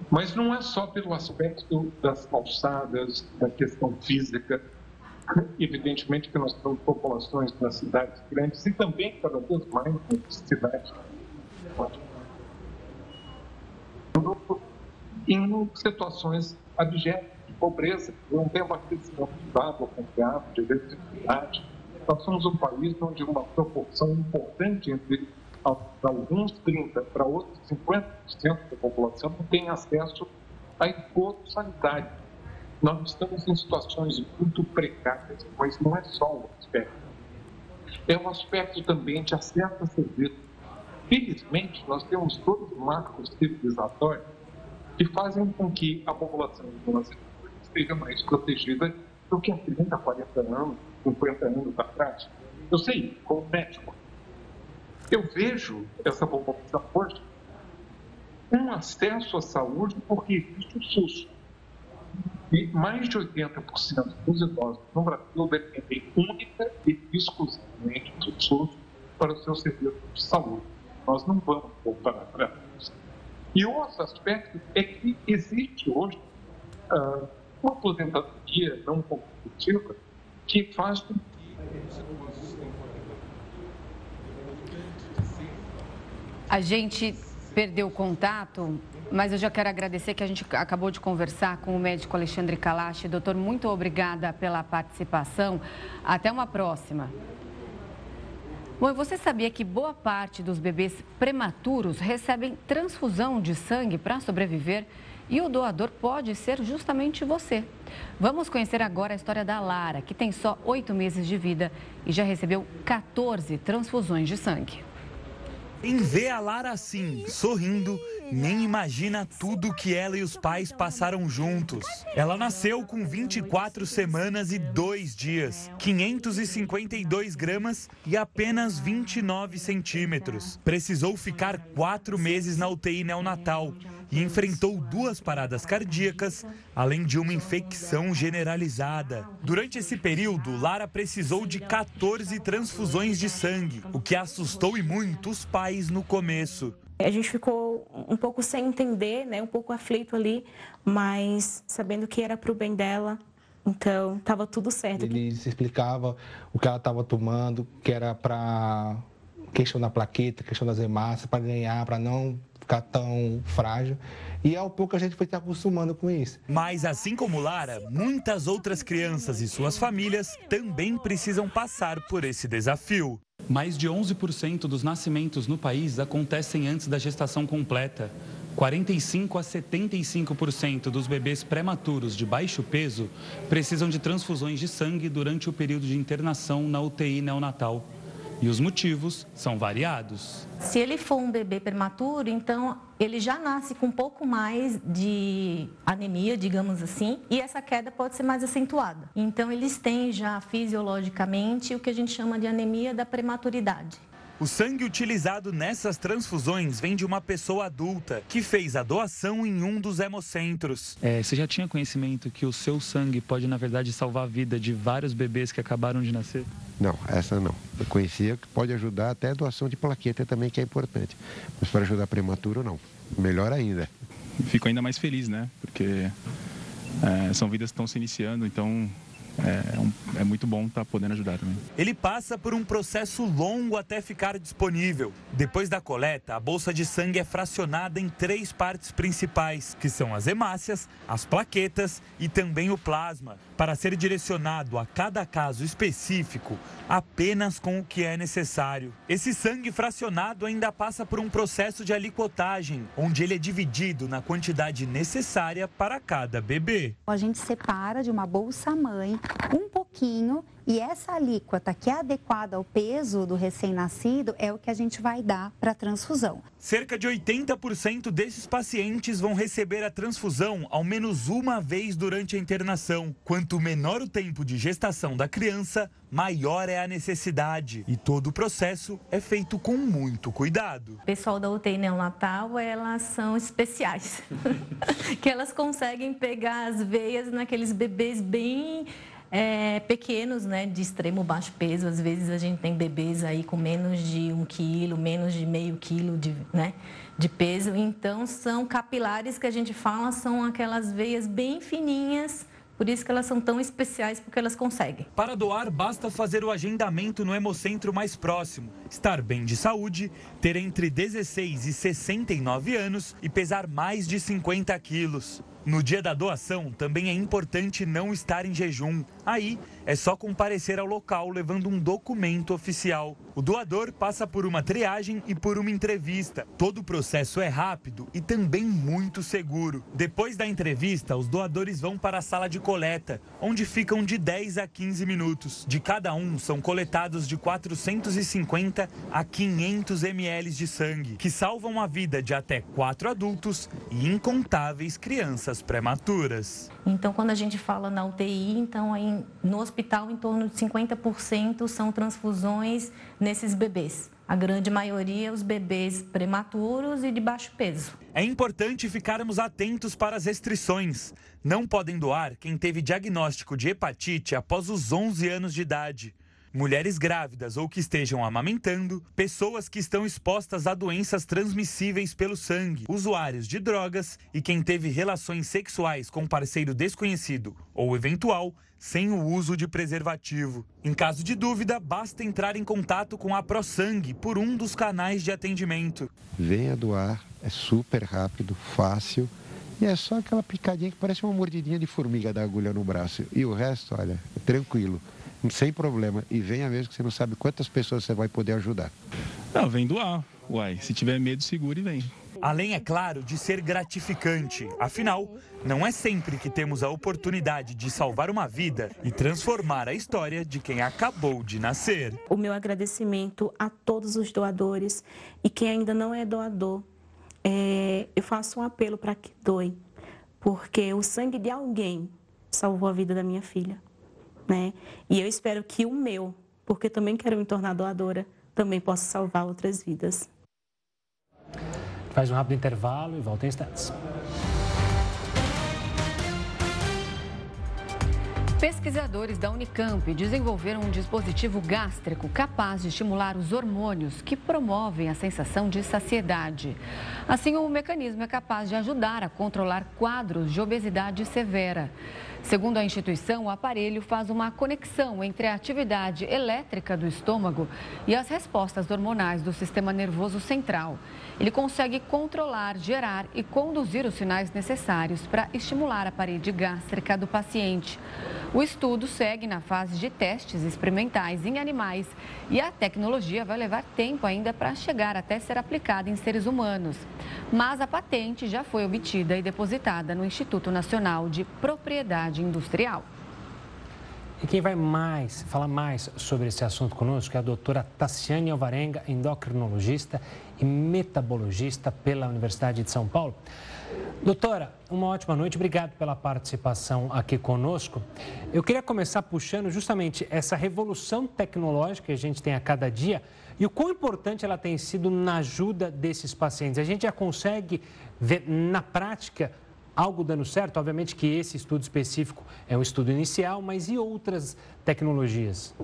Mas não é só pelo aspecto das calçadas, da questão física. Evidentemente que nós temos populações nas cidades grandes e também cada vez mais nas cidades em situações abjetas de pobreza, não tem abastecimento de água confiável, de eletricidade. Nós somos um país onde uma proporção importante entre alguns 30% para outros 50% da população não tem acesso a esgoto sanitário. Nós estamos em situações muito precárias, mas não é só o aspecto. É um aspecto também de acesso a serviços Felizmente, nós temos todos os marcos civilizatórios que fazem com que a população brasileira esteja mais protegida do que há 30, 40 anos, 50 anos atrás. Eu sei, como médico, eu vejo essa população hoje com acesso à saúde porque existe o SUS. E mais de 80% dos idosos no Brasil dependem única e exclusivamente do SUS para o seu serviço de saúde. Nós não vamos voltar atrás. E outro aspecto é que existe hoje uh, uma aposentadoria não competitiva que faz com a gente perdeu o contato, mas eu já quero agradecer que a gente acabou de conversar com o médico Alexandre Kalash. Doutor, muito obrigada pela participação. Até uma próxima. Bom, você sabia que boa parte dos bebês prematuros recebem transfusão de sangue para sobreviver? E o doador pode ser justamente você. Vamos conhecer agora a história da Lara, que tem só oito meses de vida e já recebeu 14 transfusões de sangue. Em ver a Lara assim, sorrindo, nem imagina tudo que ela e os pais passaram juntos. Ela nasceu com 24 semanas e 2 dias, 552 gramas e apenas 29 centímetros. Precisou ficar quatro meses na UTI neonatal e enfrentou duas paradas cardíacas, além de uma infecção generalizada. Durante esse período, Lara precisou de 14 transfusões de sangue, o que assustou e muito os pais no começo. A gente ficou um pouco sem entender, né, um pouco aflito ali, mas sabendo que era para o bem dela, então estava tudo certo. Ele explicava o que ela estava tomando, que era para questão da plaqueta, questão das hemácias, para ganhar, para não ficar tão frágil. E ao pouco a gente foi se acostumando com isso. Mas assim como Lara, muitas outras crianças e suas famílias também precisam passar por esse desafio. Mais de 11% dos nascimentos no país acontecem antes da gestação completa. 45 a 75% dos bebês prematuros de baixo peso precisam de transfusões de sangue durante o período de internação na UTI neonatal. E os motivos são variados. Se ele for um bebê prematuro, então ele já nasce com um pouco mais de anemia, digamos assim, e essa queda pode ser mais acentuada. Então eles têm já fisiologicamente o que a gente chama de anemia da prematuridade. O sangue utilizado nessas transfusões vem de uma pessoa adulta que fez a doação em um dos hemocentros. É, você já tinha conhecimento que o seu sangue pode, na verdade, salvar a vida de vários bebês que acabaram de nascer? Não, essa não. Eu conhecia que pode ajudar até a doação de plaqueta também, que é importante. Mas para ajudar prematuro, não. Melhor ainda. Fico ainda mais feliz, né? Porque é, são vidas que estão se iniciando, então é, é muito bom estar tá podendo ajudar também. Ele passa por um processo longo até ficar disponível. Depois da coleta, a bolsa de sangue é fracionada em três partes principais, que são as hemácias, as plaquetas e também o plasma, para ser direcionado a cada caso específico apenas com o que é necessário. Esse sangue fracionado ainda passa por um processo de alicotagem, onde ele é dividido na quantidade necessária para cada bebê. A gente separa de uma bolsa mãe um pouquinho e essa alíquota que é adequada ao peso do recém-nascido é o que a gente vai dar para a transfusão. Cerca de 80% desses pacientes vão receber a transfusão ao menos uma vez durante a internação. Quanto menor o tempo de gestação da criança, maior é a necessidade. E todo o processo é feito com muito cuidado. O pessoal da UTI neonatal, elas são especiais. que elas conseguem pegar as veias naqueles bebês bem é, pequenos, né, de extremo baixo peso. Às vezes a gente tem bebês aí com menos de um quilo, menos de meio quilo de, né, de peso. Então, são capilares que a gente fala, são aquelas veias bem fininhas por isso que elas são tão especiais, porque elas conseguem. Para doar, basta fazer o agendamento no hemocentro mais próximo, estar bem de saúde, ter entre 16 e 69 anos e pesar mais de 50 quilos. No dia da doação, também é importante não estar em jejum. Aí é só comparecer ao local levando um documento oficial. O doador passa por uma triagem e por uma entrevista. Todo o processo é rápido e também muito seguro. Depois da entrevista, os doadores vão para a sala de coleta, onde ficam de 10 a 15 minutos. De cada um, são coletados de 450 a 500 ml de sangue, que salvam a vida de até quatro adultos e incontáveis crianças prematuras. Então, quando a gente fala na UTI, então no hospital, em torno de 50% são transfusões nesses bebês. A grande maioria, os bebês prematuros e de baixo peso. É importante ficarmos atentos para as restrições. Não podem doar quem teve diagnóstico de hepatite após os 11 anos de idade mulheres grávidas ou que estejam amamentando, pessoas que estão expostas a doenças transmissíveis pelo sangue, usuários de drogas e quem teve relações sexuais com parceiro desconhecido ou eventual sem o uso de preservativo. Em caso de dúvida, basta entrar em contato com a ProSangue por um dos canais de atendimento. Venha doar, é super rápido, fácil. E é só aquela picadinha que parece uma mordidinha de formiga da agulha no braço. E o resto, olha, é tranquilo sem problema. E venha mesmo que você não sabe quantas pessoas você vai poder ajudar. Não, vem doar. Uai, se tiver medo, segure e vem. Além, é claro, de ser gratificante. Afinal, não é sempre que temos a oportunidade de salvar uma vida e transformar a história de quem acabou de nascer. O meu agradecimento a todos os doadores e quem ainda não é doador. É, eu faço um apelo para que doe, porque o sangue de alguém salvou a vida da minha filha né? E eu espero que o meu, porque também quero me tornar doadora, também possa salvar outras vidas. Faz um rápido intervalo e volta em instantes. Pesquisadores da Unicamp desenvolveram um dispositivo gástrico capaz de estimular os hormônios que promovem a sensação de saciedade. Assim, o mecanismo é capaz de ajudar a controlar quadros de obesidade severa. Segundo a instituição, o aparelho faz uma conexão entre a atividade elétrica do estômago e as respostas hormonais do sistema nervoso central. Ele consegue controlar, gerar e conduzir os sinais necessários para estimular a parede gástrica do paciente. O estudo segue na fase de testes experimentais em animais e a tecnologia vai levar tempo ainda para chegar até ser aplicada em seres humanos. Mas a patente já foi obtida e depositada no Instituto Nacional de Propriedade Industrial. E quem vai mais falar mais sobre esse assunto conosco é a doutora Tassiane Alvarenga, endocrinologista e metabologista pela Universidade de São Paulo. Doutora, uma ótima noite, obrigado pela participação aqui conosco. Eu queria começar puxando justamente essa revolução tecnológica que a gente tem a cada dia e o quão importante ela tem sido na ajuda desses pacientes. A gente já consegue ver na prática algo dando certo? Obviamente que esse estudo específico é um estudo inicial, mas e outras tecnologias?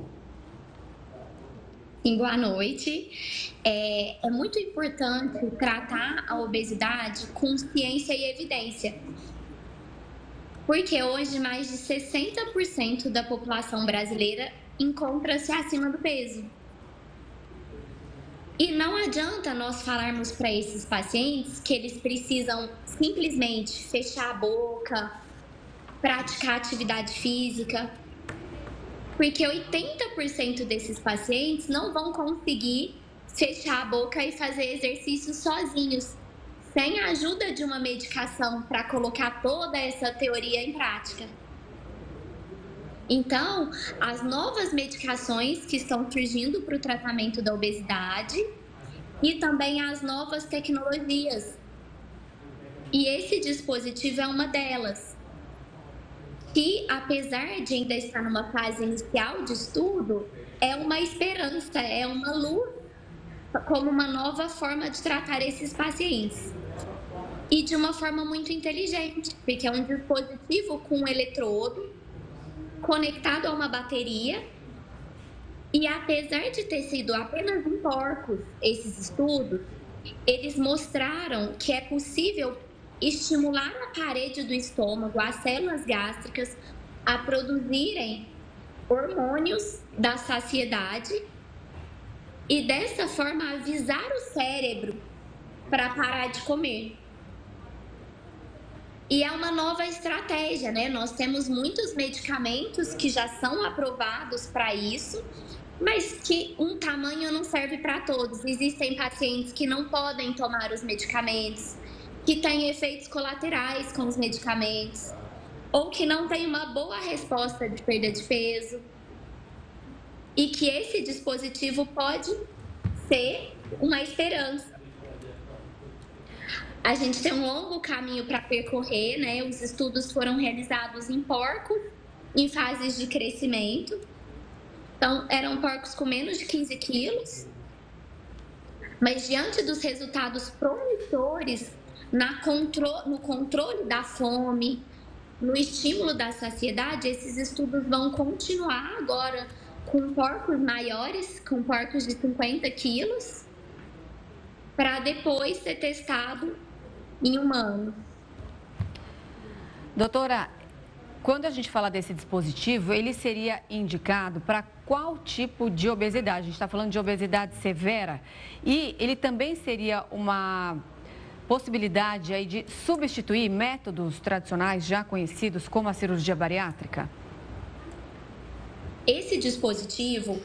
Boa noite. É, é muito importante tratar a obesidade com ciência e evidência. porque hoje mais de 60% da população brasileira encontra-se acima do peso. E não adianta nós falarmos para esses pacientes que eles precisam simplesmente fechar a boca, praticar atividade física, porque 80% desses pacientes não vão conseguir fechar a boca e fazer exercícios sozinhos, sem a ajuda de uma medicação para colocar toda essa teoria em prática. Então, as novas medicações que estão surgindo para o tratamento da obesidade e também as novas tecnologias. E esse dispositivo é uma delas. Que, apesar de ainda estar numa fase inicial de estudo, é uma esperança, é uma luz como uma nova forma de tratar esses pacientes. E de uma forma muito inteligente, porque é um dispositivo com um eletrodo conectado a uma bateria. E apesar de ter sido apenas em porcos esses estudos, eles mostraram que é possível estimular a parede do estômago, as células gástricas, a produzirem hormônios da saciedade e dessa forma avisar o cérebro para parar de comer. E é uma nova estratégia, né? Nós temos muitos medicamentos que já são aprovados para isso, mas que um tamanho não serve para todos. Existem pacientes que não podem tomar os medicamentos, que têm efeitos colaterais com os medicamentos, ou que não têm uma boa resposta de perda de peso. E que esse dispositivo pode ser uma esperança a gente tem um longo caminho para percorrer, né? Os estudos foram realizados em porcos em fases de crescimento. Então, eram porcos com menos de 15 quilos. Mas diante dos resultados promissores contro no controle da fome, no estímulo da saciedade, esses estudos vão continuar agora com porcos maiores, com porcos de 50 quilos, para depois ser testado em humano. Doutora, quando a gente fala desse dispositivo, ele seria indicado para qual tipo de obesidade? A gente está falando de obesidade severa e ele também seria uma possibilidade aí de substituir métodos tradicionais já conhecidos como a cirurgia bariátrica? Esse dispositivo,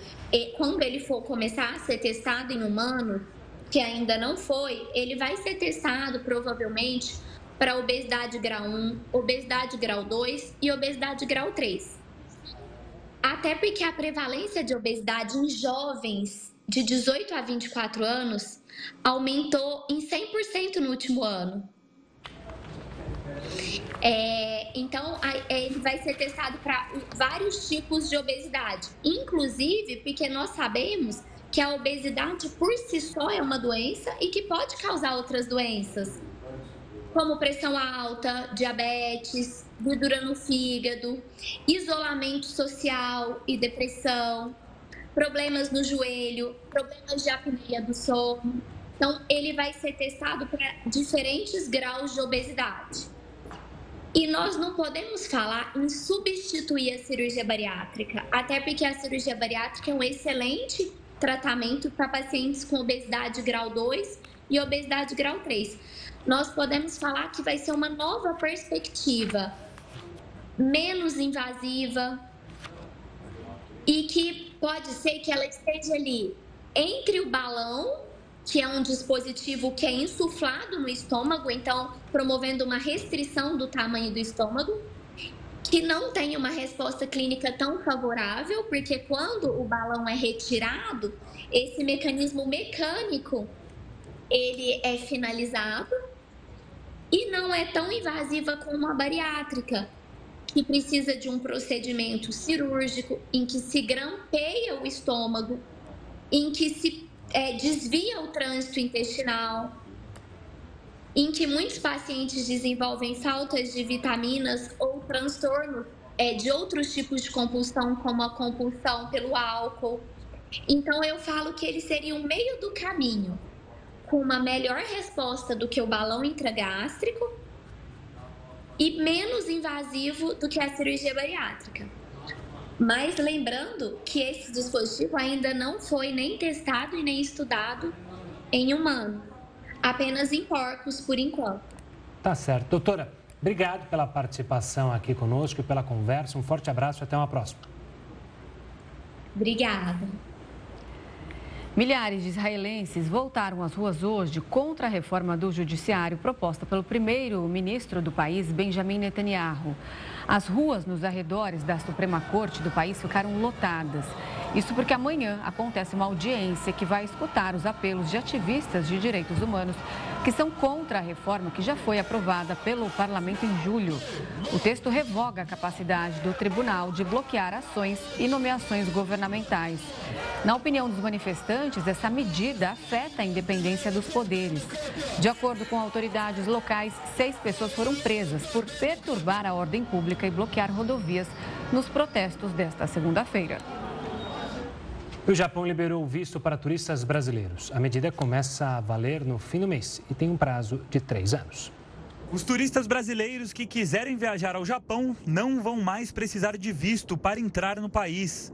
quando ele for começar a ser testado em humanos, que ainda não foi, ele vai ser testado provavelmente para obesidade grau 1, obesidade grau 2 e obesidade grau 3. Até porque a prevalência de obesidade em jovens de 18 a 24 anos aumentou em 100% no último ano. É, então, é, ele vai ser testado para vários tipos de obesidade, inclusive porque nós sabemos que a obesidade por si só é uma doença e que pode causar outras doenças, como pressão alta, diabetes, gordura no fígado, isolamento social e depressão, problemas no joelho, problemas de apneia do sono. Então, ele vai ser testado para diferentes graus de obesidade. E nós não podemos falar em substituir a cirurgia bariátrica, até porque a cirurgia bariátrica é um excelente tratamento para pacientes com obesidade grau 2 e obesidade grau 3. Nós podemos falar que vai ser uma nova perspectiva, menos invasiva e que pode ser que ela esteja ali entre o balão, que é um dispositivo que é insuflado no estômago, então promovendo uma restrição do tamanho do estômago, que não tem uma resposta clínica tão favorável, porque quando o balão é retirado, esse mecanismo mecânico ele é finalizado e não é tão invasiva como a bariátrica, que precisa de um procedimento cirúrgico em que se grampeia o estômago, em que se é, desvia o trânsito intestinal, em que muitos pacientes desenvolvem faltas de vitaminas ou transtornos é, de outros tipos de compulsão, como a compulsão pelo álcool. Então, eu falo que ele seria um meio do caminho, com uma melhor resposta do que o balão intragástrico e menos invasivo do que a cirurgia bariátrica. Mas lembrando que esse dispositivo ainda não foi nem testado e nem estudado em humano, apenas em porcos por enquanto. Tá certo. Doutora, obrigado pela participação aqui conosco e pela conversa. Um forte abraço e até uma próxima. Obrigada. Milhares de israelenses voltaram às ruas hoje contra a reforma do judiciário proposta pelo primeiro-ministro do país, Benjamin Netanyahu. As ruas nos arredores da Suprema Corte do país ficaram lotadas. Isso porque amanhã acontece uma audiência que vai escutar os apelos de ativistas de direitos humanos que são contra a reforma que já foi aprovada pelo parlamento em julho. O texto revoga a capacidade do tribunal de bloquear ações e nomeações governamentais. Na opinião dos manifestantes, essa medida afeta a independência dos poderes. De acordo com autoridades locais, seis pessoas foram presas por perturbar a ordem pública e bloquear rodovias nos protestos desta segunda-feira. O Japão liberou o visto para turistas brasileiros. A medida começa a valer no fim do mês e tem um prazo de três anos. Os turistas brasileiros que quiserem viajar ao Japão não vão mais precisar de visto para entrar no país.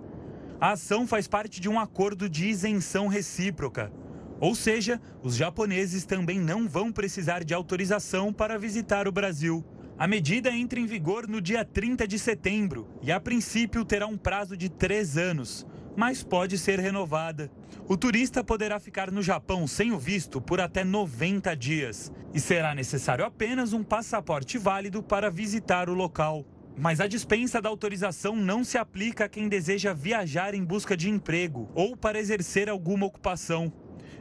A ação faz parte de um acordo de isenção recíproca. Ou seja, os japoneses também não vão precisar de autorização para visitar o Brasil. A medida entra em vigor no dia 30 de setembro e, a princípio, terá um prazo de três anos mas pode ser renovada. O turista poderá ficar no Japão sem o visto por até 90 dias e será necessário apenas um passaporte válido para visitar o local. Mas a dispensa da autorização não se aplica a quem deseja viajar em busca de emprego ou para exercer alguma ocupação.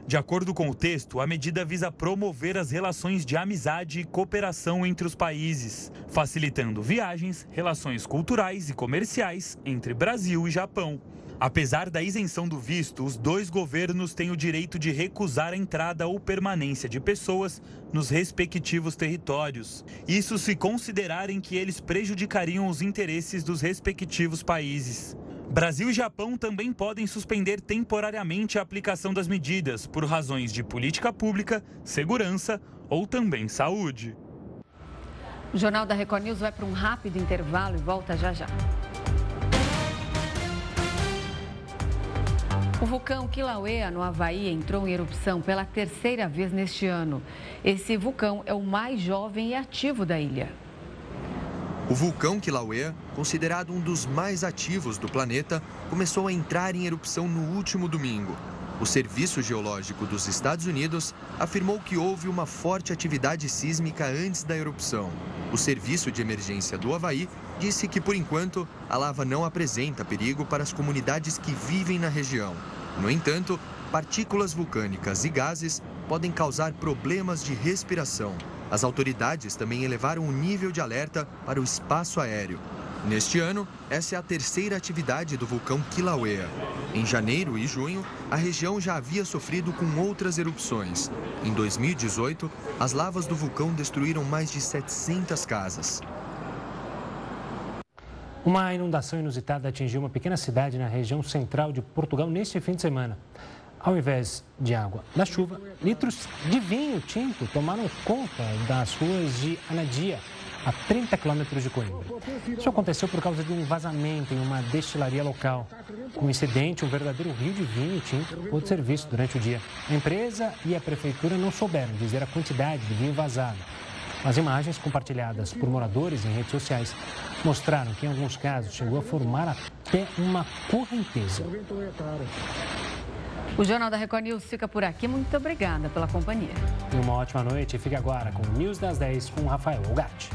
De acordo com o texto, a medida visa promover as relações de amizade e cooperação entre os países, facilitando viagens, relações culturais e comerciais entre Brasil e Japão. Apesar da isenção do visto, os dois governos têm o direito de recusar a entrada ou permanência de pessoas nos respectivos territórios. Isso se considerarem que eles prejudicariam os interesses dos respectivos países. Brasil e Japão também podem suspender temporariamente a aplicação das medidas por razões de política pública, segurança ou também saúde. O Jornal da Record News vai para um rápido intervalo e volta já já. O vulcão Kilauea, no Havaí, entrou em erupção pela terceira vez neste ano. Esse vulcão é o mais jovem e ativo da ilha. O vulcão Kilauea, considerado um dos mais ativos do planeta, começou a entrar em erupção no último domingo. O Serviço Geológico dos Estados Unidos afirmou que houve uma forte atividade sísmica antes da erupção. O Serviço de Emergência do Havaí disse que, por enquanto, a lava não apresenta perigo para as comunidades que vivem na região. No entanto, partículas vulcânicas e gases podem causar problemas de respiração. As autoridades também elevaram o nível de alerta para o espaço aéreo. Neste ano, essa é a terceira atividade do vulcão Kilauea. Em janeiro e junho, a região já havia sofrido com outras erupções. Em 2018, as lavas do vulcão destruíram mais de 700 casas. Uma inundação inusitada atingiu uma pequena cidade na região central de Portugal neste fim de semana. Ao invés de água da chuva, litros de vinho tinto tomaram conta das ruas de Anadia, a 30 quilômetros de Coimbra. Isso aconteceu por causa de um vazamento em uma destilaria local. Com o incidente, um verdadeiro rio de vinho tinto pôde ser visto durante o dia. A empresa e a prefeitura não souberam dizer a quantidade de vinho vazado. As imagens compartilhadas por moradores em redes sociais mostraram que, em alguns casos, chegou a formar até uma correnteza. O Jornal da Record News fica por aqui. Muito obrigada pela companhia. E uma ótima noite. Fique agora com o News das 10 com Rafael Ogatti.